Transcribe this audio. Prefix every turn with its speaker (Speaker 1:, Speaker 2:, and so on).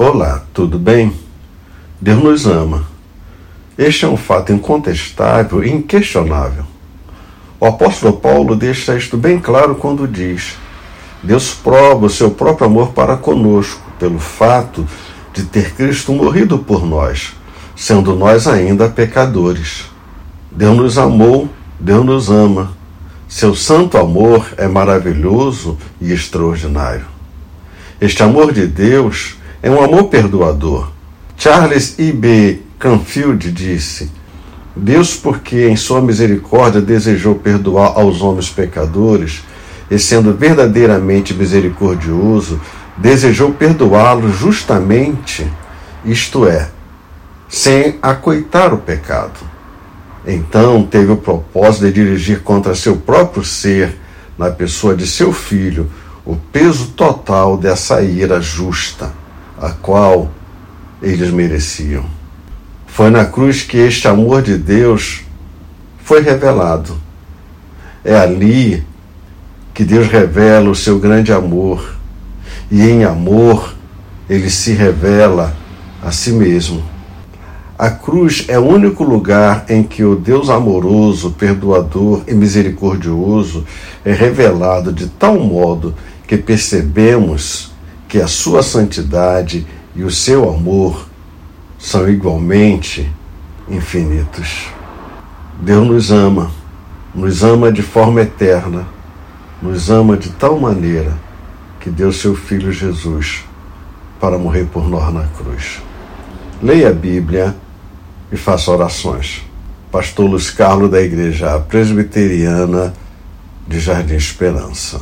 Speaker 1: Olá, tudo bem? Deus nos ama. Este é um fato incontestável e inquestionável. O apóstolo Paulo deixa isto bem claro quando diz: Deus prova o seu próprio amor para conosco pelo fato de ter Cristo morrido por nós, sendo nós ainda pecadores. Deus nos amou, Deus nos ama. Seu santo amor é maravilhoso e extraordinário. Este amor de Deus é um amor perdoador. Charles I.B. Canfield disse: Deus, porque em sua misericórdia desejou perdoar aos homens pecadores, e sendo verdadeiramente misericordioso, desejou perdoá-los justamente, isto é, sem acoitar o pecado. Então teve o propósito de dirigir contra seu próprio ser, na pessoa de seu filho, o peso total dessa ira justa a qual eles mereciam. Foi na cruz que este amor de Deus foi revelado. É ali que Deus revela o seu grande amor, e em amor ele se revela a si mesmo. A cruz é o único lugar em que o Deus amoroso, perdoador e misericordioso é revelado de tal modo que percebemos que a sua santidade e o seu amor são igualmente infinitos. Deus nos ama, nos ama de forma eterna, nos ama de tal maneira que deu seu Filho Jesus para morrer por nós na cruz. Leia a Bíblia e faça orações. Pastor Luiz Carlos da Igreja Presbiteriana de Jardim Esperança.